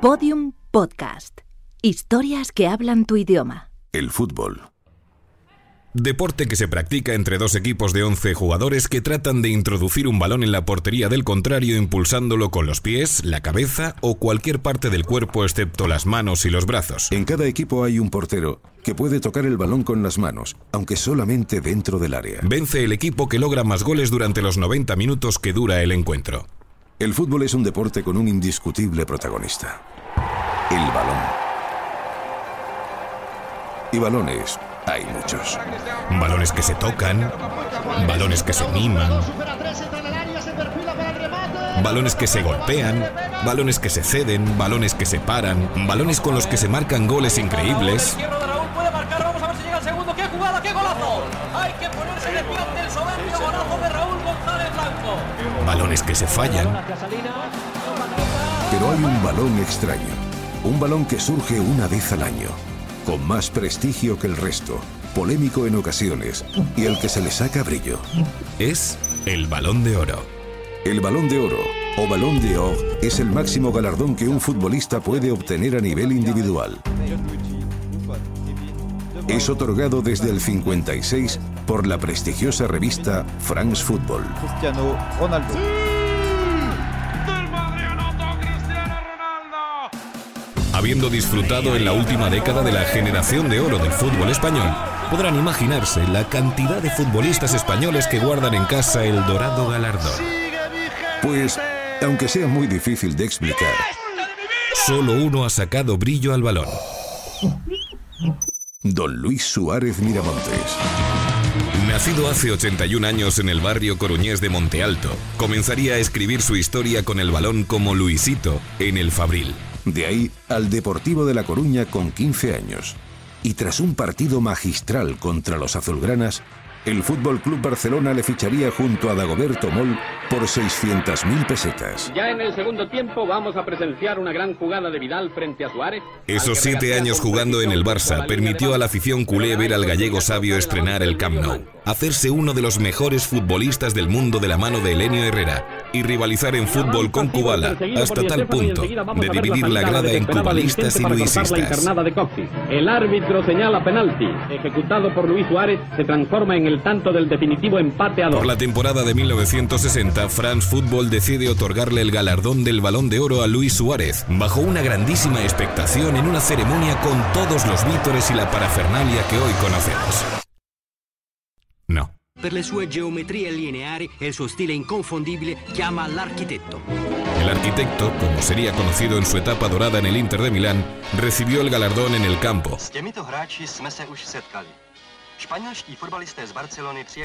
Podium Podcast. Historias que hablan tu idioma. El fútbol. Deporte que se practica entre dos equipos de 11 jugadores que tratan de introducir un balón en la portería del contrario impulsándolo con los pies, la cabeza o cualquier parte del cuerpo excepto las manos y los brazos. En cada equipo hay un portero que puede tocar el balón con las manos, aunque solamente dentro del área. Vence el equipo que logra más goles durante los 90 minutos que dura el encuentro. El fútbol es un deporte con un indiscutible protagonista. El balón. Y balones hay muchos. Balones que se tocan, balones que se miman, balones que se golpean, balones que se ceden, balones que se paran, balones con los que se marcan goles increíbles. Hay que ponerse de pie ante el soberbio golazo de Raúl González Blanco. Balones que se fallan, Pero hay un balón extraño. Un balón que surge una vez al año, con más prestigio que el resto, polémico en ocasiones y al que se le saca brillo. es el balón de oro. El balón de oro o balón de or es el máximo galardón que un futbolista puede obtener a nivel individual. Es otorgado desde el 56 por la prestigiosa revista France Football. Cristiano Ronaldo. Habiendo disfrutado en la última década de la generación de oro del fútbol español, podrán imaginarse la cantidad de futbolistas españoles que guardan en casa el dorado galardón. Pues, aunque sea muy difícil de explicar, Solo uno ha sacado brillo al balón. Don Luis Suárez Miramontes. Nacido hace 81 años en el barrio coruñés de Monte Alto, comenzaría a escribir su historia con el balón como Luisito en el Fabril. De ahí al Deportivo de La Coruña con 15 años. Y tras un partido magistral contra los azulgranas, el Fútbol Club Barcelona le ficharía junto a Dagoberto Moll por 600.000 pesetas. Ya en el segundo tiempo vamos a presenciar una gran jugada de Vidal frente a Suárez. Esos siete años jugando en el Barça permitió a la afición culé ver al gallego sabio estrenar el Camp Nou, hacerse uno de los mejores futbolistas del mundo de la mano de Elenio Herrera y rivalizar en fútbol con Kubala hasta tal punto de dividir la grada en cubalistas y luisistas. El árbitro señala penalti. Ejecutado por Luis Suárez, se transforma en el tanto del definitivo empate a dos. Por la temporada de 1960, France Football decide otorgarle el galardón del Balón de Oro a Luis Suárez, bajo una grandísima expectación en una ceremonia con todos los vítores y la parafernalia que hoy conocemos. No. Per le sue geometrie lineari e il suo stile inconfondibile chiama l'architetto. El arquitecto, como sería conocido en su etapa dorada en el Inter de Milán, recibió el galardón en el campo,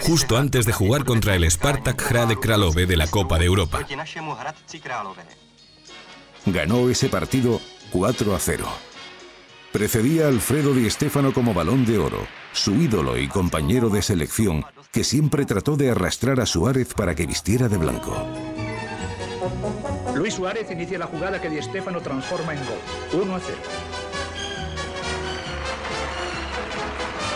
justo antes de jugar contra el Spartak Hrade Kralove de la Copa de Europa. Ganó ese partido 4 a 0. Precedía a Alfredo Di Stéfano como balón de oro, su ídolo y compañero de selección, que siempre trató de arrastrar a Suárez para que vistiera de blanco. Luis Suárez inicia la jugada que Di Stéfano transforma en gol. 1 a 0.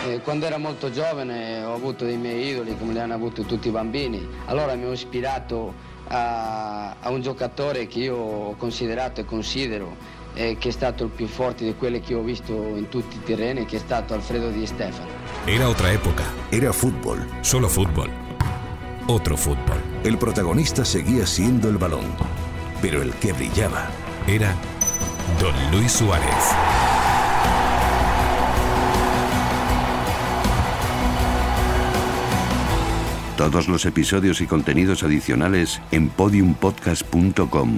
Eh, Quando ero molto giovane ho avuto dei miei idoli come li hanno avuti tutti i bambini, allora mi ho ispirato a, a un giocatore che io ho considerato e considero eh, che è stato il più forte di quelli che ho visto in tutti i terreni, che è stato Alfredo Di Stefano. Era otra época, Era fútbol. solo fútbol. Otro fútbol. El protagonista seguía siendo el balón, pero el que brillaba Era Don Luis Suárez. Todos los episodios y contenidos adicionales en podiumpodcast.com